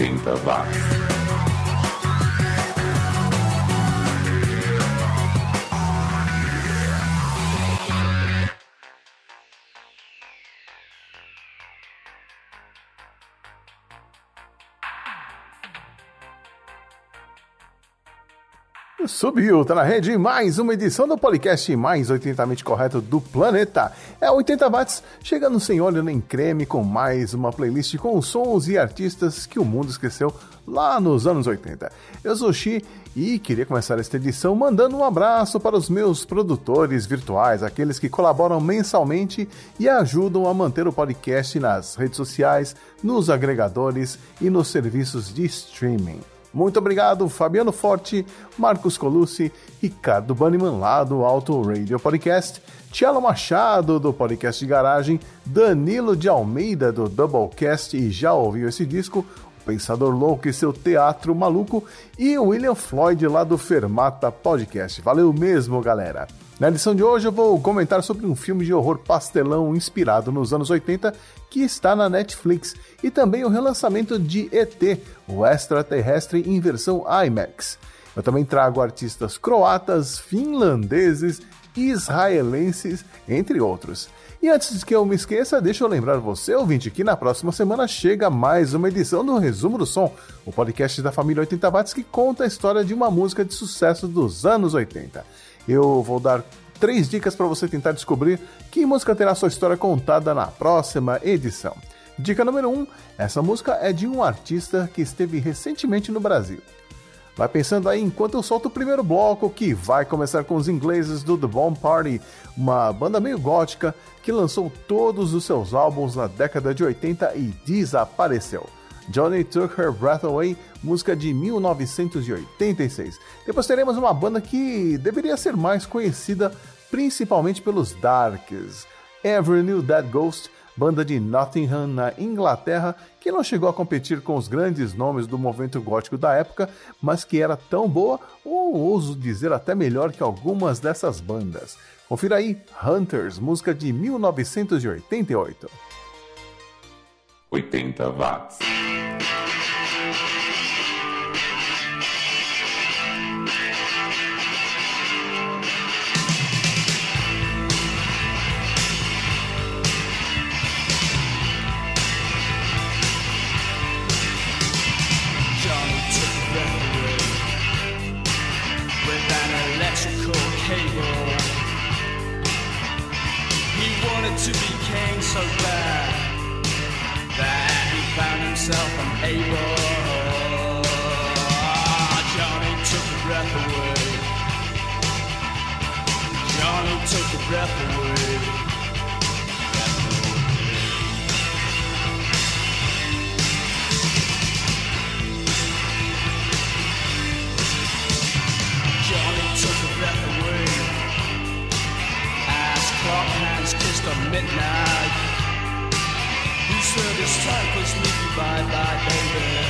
80 watts. Subiu, tá na rede mais uma edição do podcast mais 80mente correto do planeta. É 80 watts, chegando sem óleo nem creme com mais uma playlist com sons e artistas que o mundo esqueceu lá nos anos 80. Eu sou Xi e queria começar esta edição mandando um abraço para os meus produtores virtuais, aqueles que colaboram mensalmente e ajudam a manter o podcast nas redes sociais, nos agregadores e nos serviços de streaming. Muito obrigado, Fabiano Forte, Marcos Colucci, Ricardo Banniman lá do Auto Radio Podcast, Tielo Machado do Podcast de Garagem, Danilo de Almeida do Doublecast e já ouviu esse disco, Pensador Louco e seu Teatro Maluco e William Floyd lá do Fermata Podcast. Valeu mesmo, galera! Na edição de hoje eu vou comentar sobre um filme de horror pastelão inspirado nos anos 80 que está na Netflix e também o relançamento de ET, o extraterrestre em versão IMAX. Eu também trago artistas croatas, finlandeses, israelenses, entre outros. E antes que eu me esqueça, deixa eu lembrar você, ouvinte, que na próxima semana chega mais uma edição do Resumo do Som, o podcast da família 80 Watts que conta a história de uma música de sucesso dos anos 80 eu vou dar três dicas para você tentar descobrir que música terá sua história contada na próxima edição. Dica número 1: um, essa música é de um artista que esteve recentemente no Brasil. Vai pensando aí enquanto eu solto o primeiro bloco, que vai começar com os ingleses do The Bomb Party, uma banda meio gótica que lançou todos os seus álbuns na década de 80 e desapareceu. Johnny Took Her Breath Away, música de 1986. Depois teremos uma banda que deveria ser mais conhecida principalmente pelos Darks. Ever Knew That Ghost, banda de Nottingham, na Inglaterra, que não chegou a competir com os grandes nomes do movimento gótico da época, mas que era tão boa, ou ouso dizer até melhor que algumas dessas bandas. Confira aí, Hunters, música de 1988. 80 watts. Time was sneaky bye bye baby.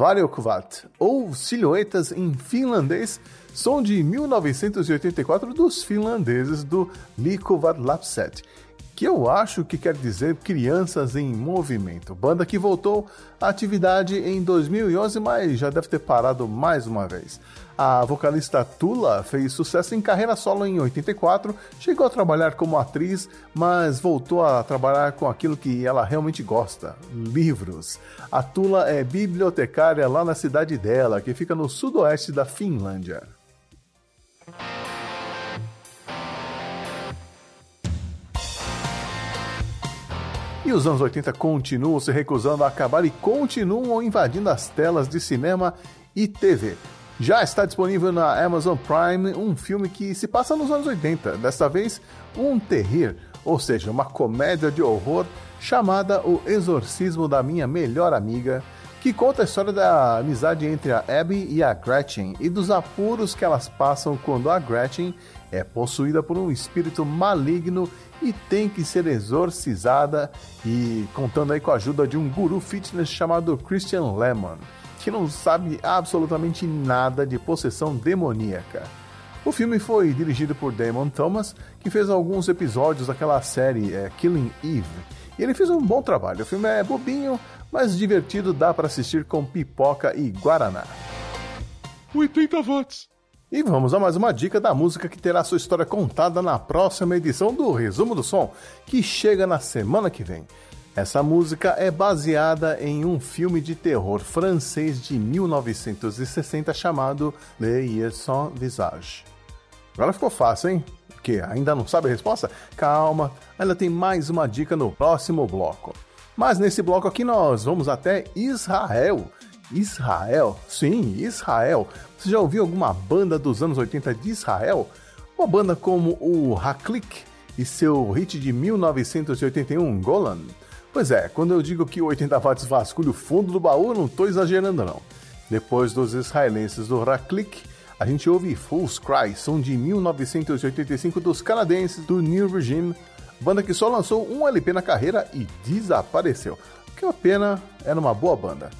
Variokuvat, ou Silhuetas em finlandês, som de 1984 dos finlandeses do Liikkuvat Lapset, que eu acho que quer dizer Crianças em Movimento, banda que voltou à atividade em 2011, mas já deve ter parado mais uma vez. A vocalista Tula fez sucesso em carreira solo em 84, chegou a trabalhar como atriz, mas voltou a trabalhar com aquilo que ela realmente gosta: livros. A Tula é bibliotecária lá na cidade dela, que fica no sudoeste da Finlândia. E os anos 80 continuam se recusando a acabar e continuam invadindo as telas de cinema e TV. Já está disponível na Amazon Prime um filme que se passa nos anos 80, desta vez um terrir, ou seja, uma comédia de horror chamada O Exorcismo da Minha Melhor Amiga, que conta a história da amizade entre a Abby e a Gretchen e dos apuros que elas passam quando a Gretchen é possuída por um espírito maligno e tem que ser exorcizada e contando aí com a ajuda de um guru fitness chamado Christian Lemon, que não sabe absolutamente nada de possessão demoníaca. O filme foi dirigido por Damon Thomas, que fez alguns episódios daquela série é, Killing Eve. E ele fez um bom trabalho. O filme é bobinho, mas divertido, dá para assistir com pipoca e guaraná. 80 watts. E vamos a mais uma dica da música que terá sua história contada na próxima edição do Resumo do Som, que chega na semana que vem. Essa música é baseada em um filme de terror francês de 1960 chamado Le Hier Sans Visage. Agora ficou fácil, hein? Que ainda não sabe a resposta? Calma, ainda tem mais uma dica no próximo bloco. Mas nesse bloco aqui nós vamos até Israel. Israel? Sim, Israel. Você já ouviu alguma banda dos anos 80 de Israel? Uma banda como o Haklik e seu hit de 1981, Golan? Pois é, quando eu digo que o 80 watts vasculha o fundo do baú, não estou exagerando não. Depois dos israelenses do Haklik, a gente ouve Fool's Cry, som de 1985 dos canadenses do New Regime, banda que só lançou um LP na carreira e desapareceu. Que é uma pena, era uma boa banda.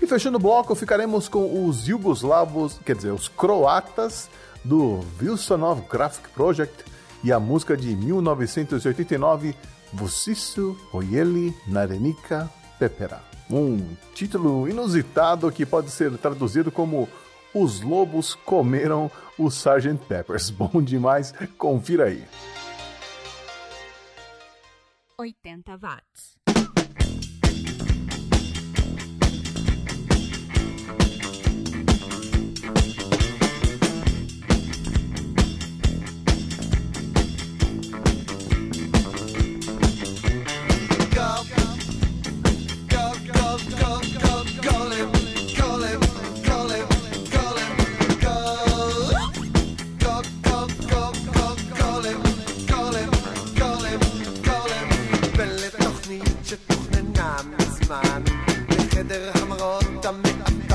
E fechando o bloco, ficaremos com os jugoslavos, quer dizer, os croatas do Wilsonov Graphic Project e a música de 1989, Vusisu Ojeli Narenika Pepera. Um título inusitado que pode ser traduzido como Os Lobos Comeram o Sgt. Peppers. Bom demais, confira aí. 80 watts.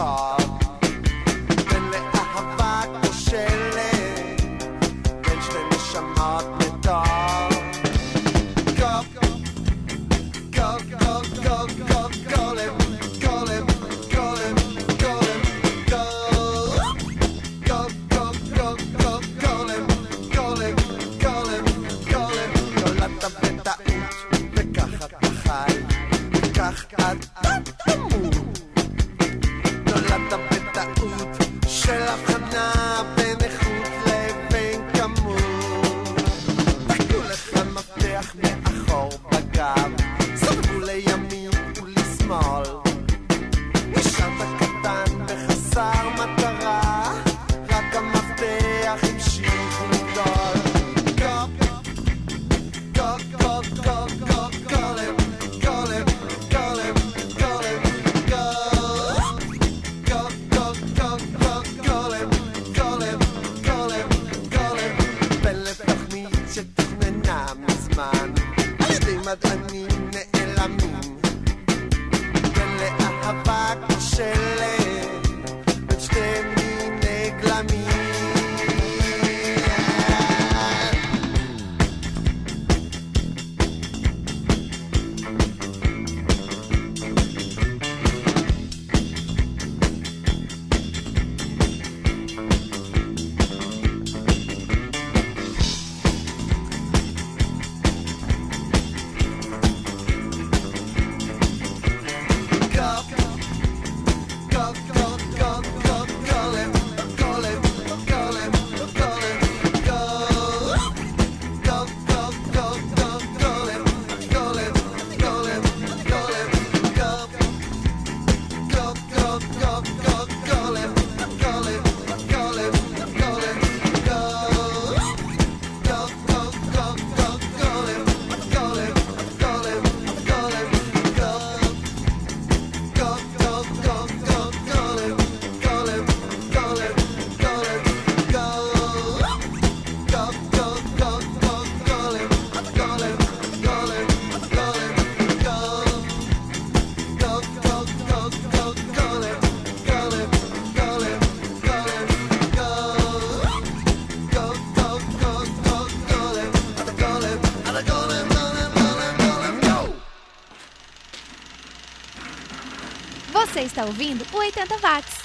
car. Você está ouvindo o 80 Watts.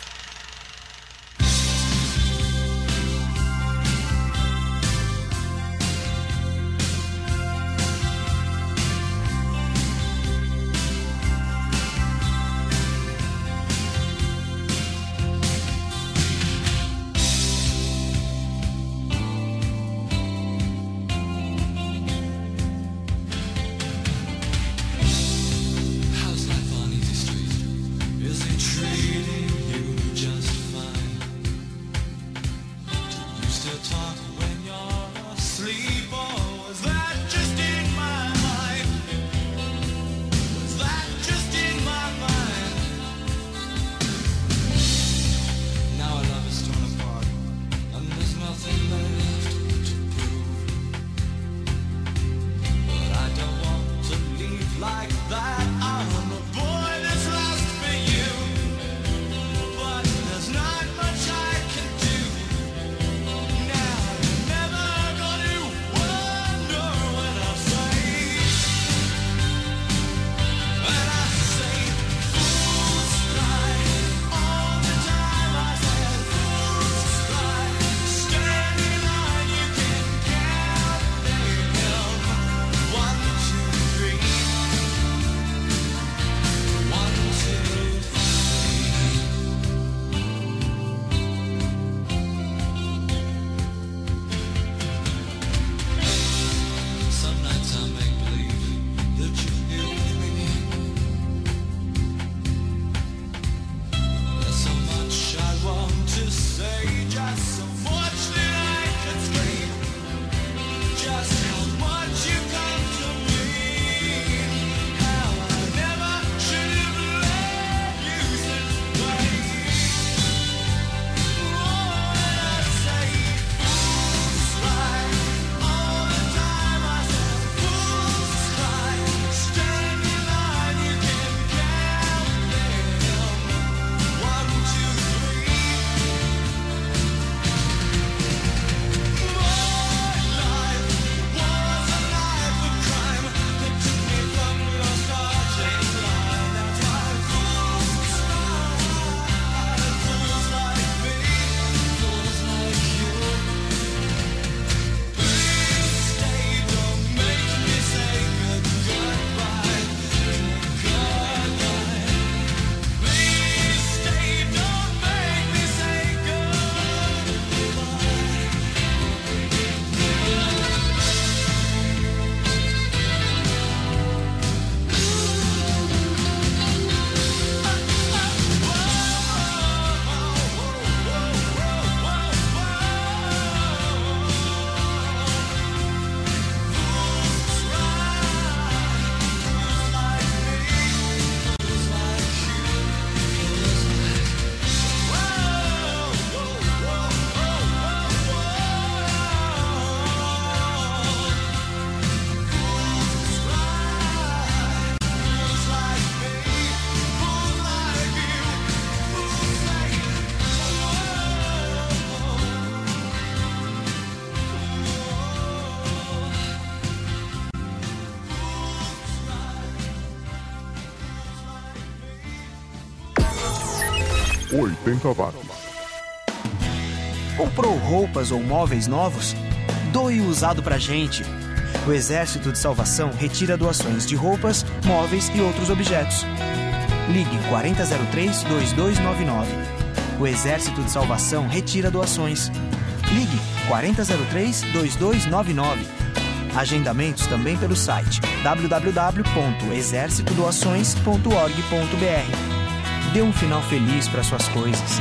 80 watts. Comprou roupas ou móveis novos? Doe o usado pra gente. O Exército de Salvação retira doações de roupas, móveis e outros objetos. Ligue 4003-2299. O Exército de Salvação retira doações. Ligue 4003-2299. Agendamentos também pelo site www.exercitodoações.org.br dê um final feliz para suas coisas.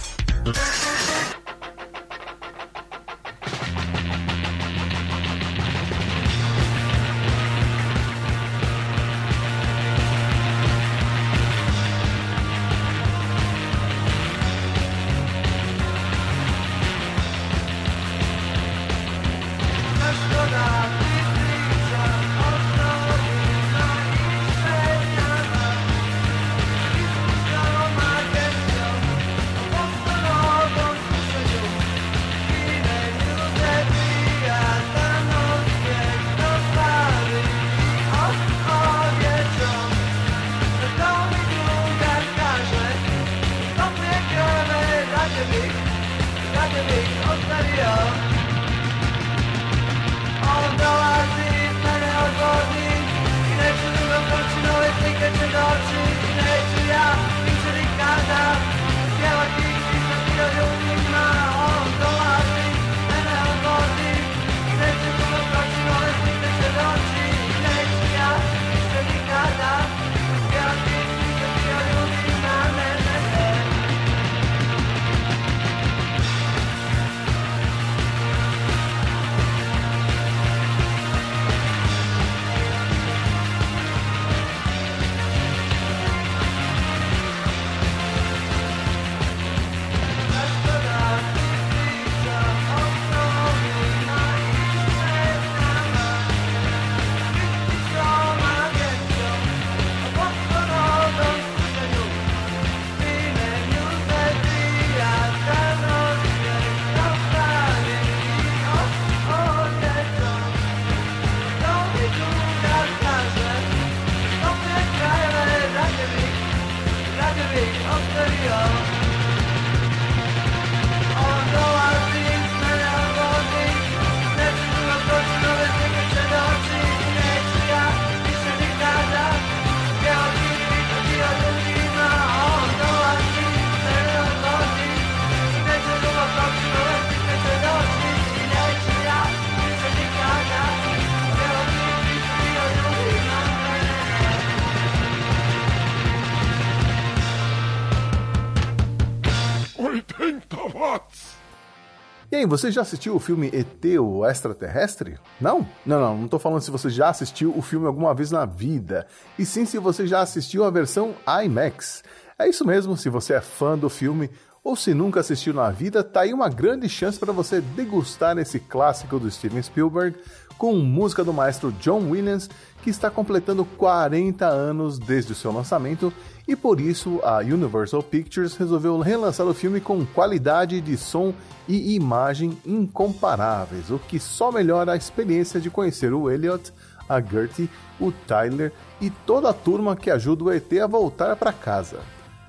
Aí, você já assistiu o filme ET, o extraterrestre? Não? Não, não, não tô falando se você já assistiu o filme alguma vez na vida, e sim se você já assistiu a versão IMAX. É isso mesmo, se você é fã do filme ou se nunca assistiu na vida, tá aí uma grande chance para você degustar esse clássico do Steven Spielberg com música do maestro John Williams, que está completando 40 anos desde o seu lançamento e por isso a Universal Pictures resolveu relançar o filme com qualidade de som e imagem incomparáveis, o que só melhora a experiência de conhecer o Elliot, a Gertie, o Tyler e toda a turma que ajuda o ET a voltar para casa.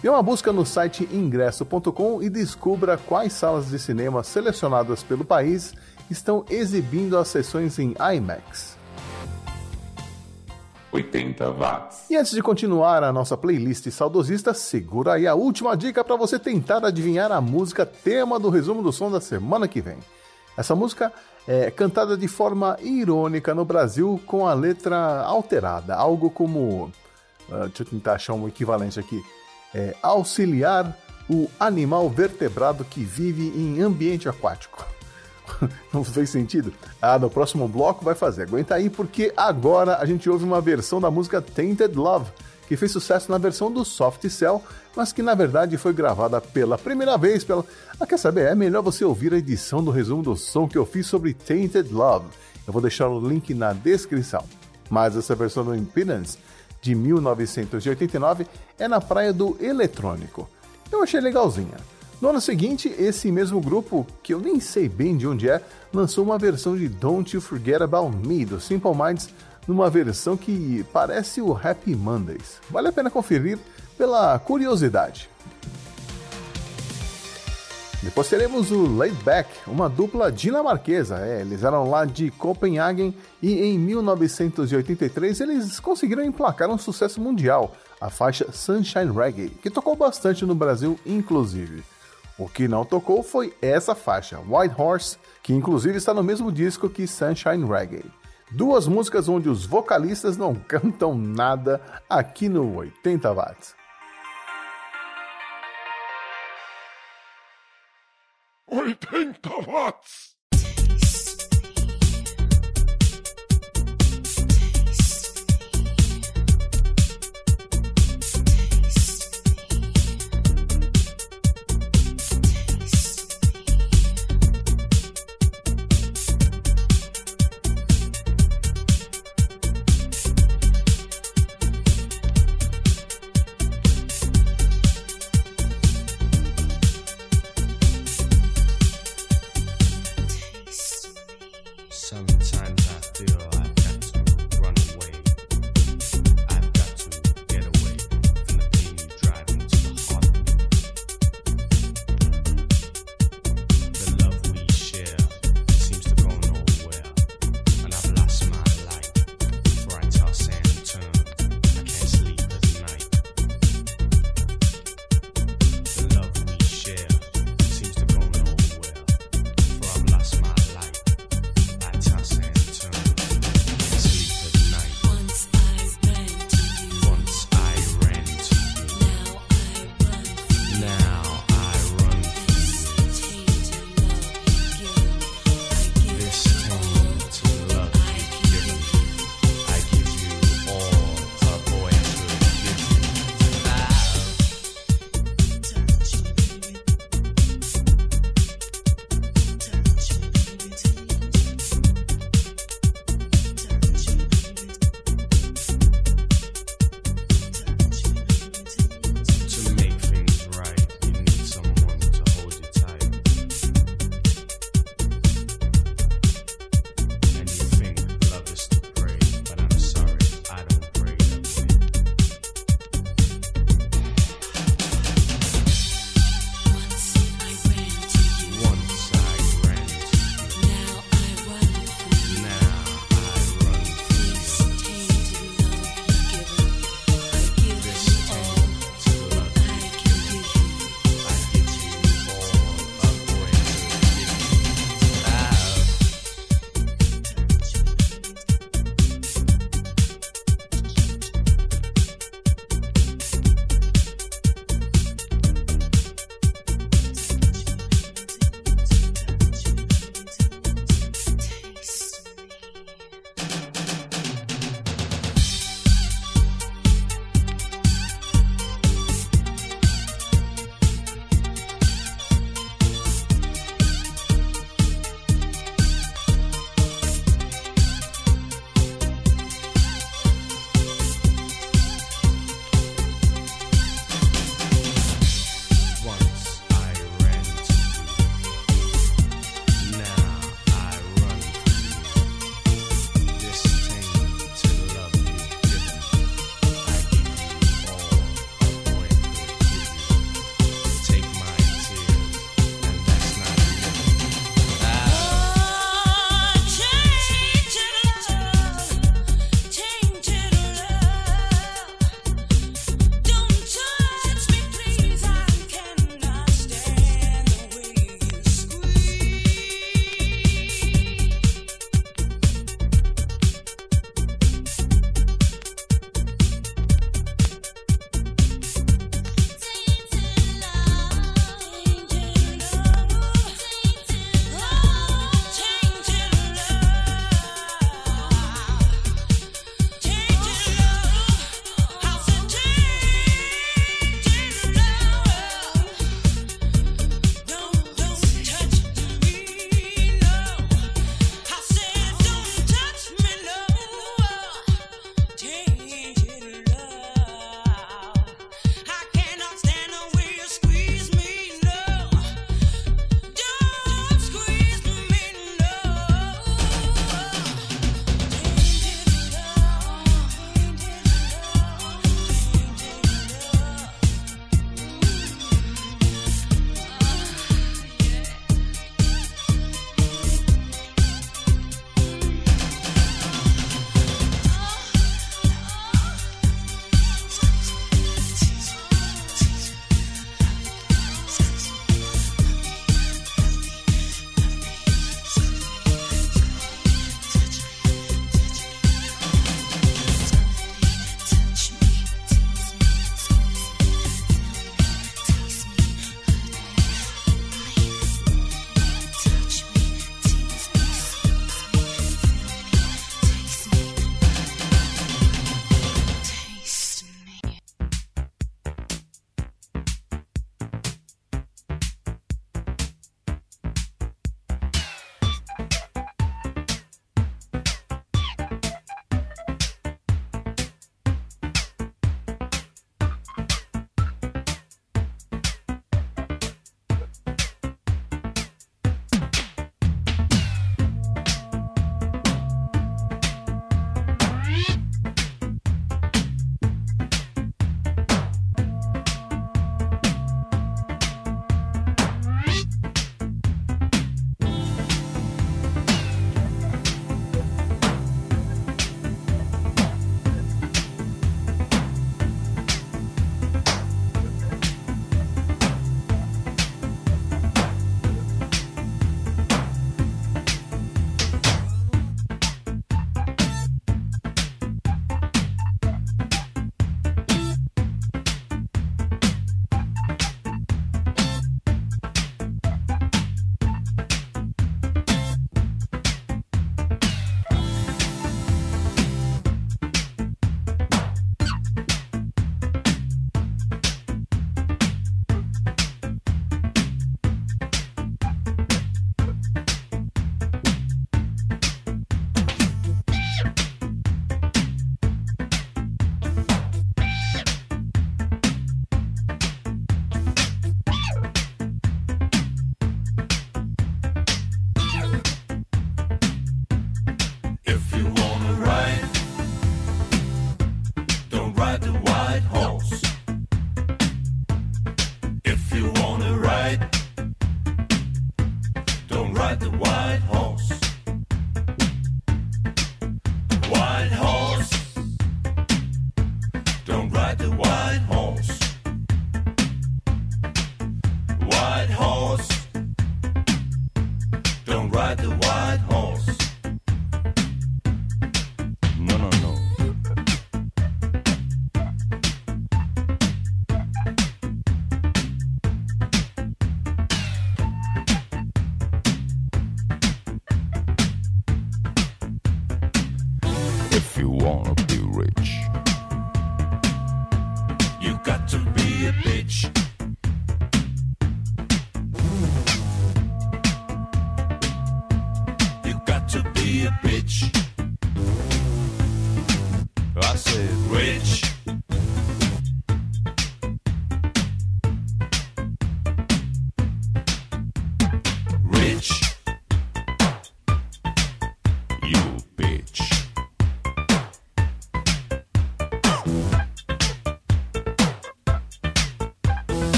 Dê uma busca no site ingresso.com e descubra quais salas de cinema selecionadas pelo país estão exibindo as sessões em IMAX. 80 watts. E antes de continuar a nossa playlist saudosista, segura aí a última dica para você tentar adivinhar a música tema do resumo do som da semana que vem. Essa música é cantada de forma irônica no Brasil com a letra alterada, algo como. Uh, deixa eu tentar achar um equivalente aqui. É, auxiliar o animal vertebrado que vive em ambiente aquático. Não fez sentido? Ah, no próximo bloco vai fazer. Aguenta aí, porque agora a gente ouve uma versão da música Tainted Love, que fez sucesso na versão do Soft Cell, mas que na verdade foi gravada pela primeira vez pela. Ah, quer saber? É melhor você ouvir a edição do resumo do som que eu fiz sobre Tainted Love. Eu vou deixar o link na descrição. Mas essa versão do Impedance de 1989 é na praia do eletrônico. Eu achei legalzinha. No ano seguinte, esse mesmo grupo, que eu nem sei bem de onde é, lançou uma versão de Don't You Forget About Me do Simple Minds, numa versão que parece o Happy Mondays. Vale a pena conferir pela curiosidade. Depois teremos o Laid Back, uma dupla dinamarquesa. É, eles eram lá de Copenhagen e em 1983 eles conseguiram emplacar um sucesso mundial, a faixa Sunshine Reggae, que tocou bastante no Brasil, inclusive. O que não tocou foi essa faixa, White Horse, que inclusive está no mesmo disco que Sunshine Reggae. Duas músicas onde os vocalistas não cantam nada aqui no 80 watts. 80 watts.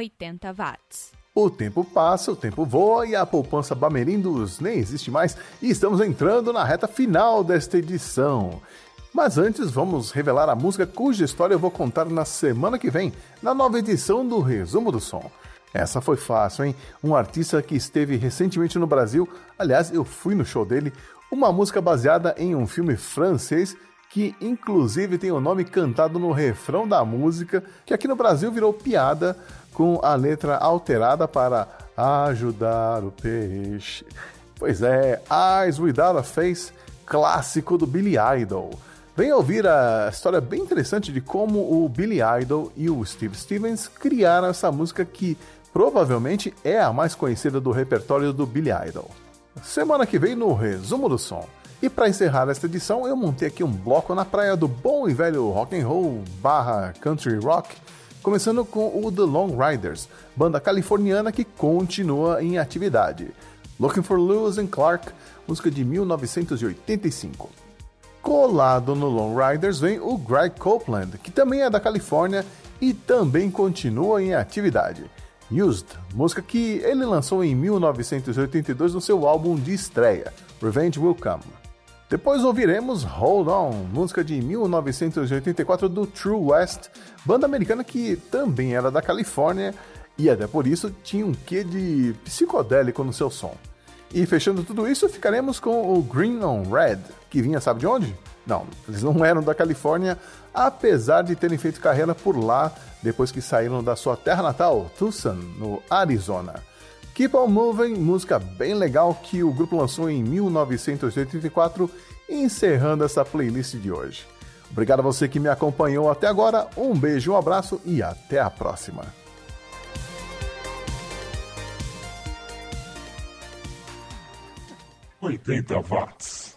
80 watts. O tempo passa, o tempo voa e a poupança Bamerindos nem existe mais e estamos entrando na reta final desta edição. Mas antes, vamos revelar a música cuja história eu vou contar na semana que vem, na nova edição do Resumo do Som. Essa foi fácil, hein? Um artista que esteve recentemente no Brasil, aliás, eu fui no show dele, uma música baseada em um filme francês que inclusive tem o nome cantado no refrão da música, que aqui no Brasil virou piada com a letra alterada para ajudar o peixe. Pois é, Eyes Without a Face, clássico do Billy Idol. Venha ouvir a história bem interessante de como o Billy Idol e o Steve Stevens criaram essa música que provavelmente é a mais conhecida do repertório do Billy Idol. Semana que vem no Resumo do Som. E para encerrar esta edição, eu montei aqui um bloco na praia do bom e velho rock and roll barra country rock, começando com o The Long Riders, banda californiana que continua em atividade. Looking for Lewis and Clark, música de 1985. Colado no Long Riders vem o Greg Copeland, que também é da Califórnia e também continua em atividade. Used, música que ele lançou em 1982 no seu álbum de estreia, Revenge Will Come. Depois ouviremos Hold On, música de 1984 do True West, banda americana que também era da Califórnia e até por isso tinha um quê de psicodélico no seu som. E fechando tudo isso, ficaremos com o Green on Red, que vinha sabe de onde? Não, eles não eram da Califórnia, apesar de terem feito carreira por lá depois que saíram da sua terra natal, Tucson, no Arizona. Keep On Moving, música bem legal que o grupo lançou em 1984, encerrando essa playlist de hoje. Obrigado a você que me acompanhou até agora, um beijo, um abraço e até a próxima. Oitenta watts.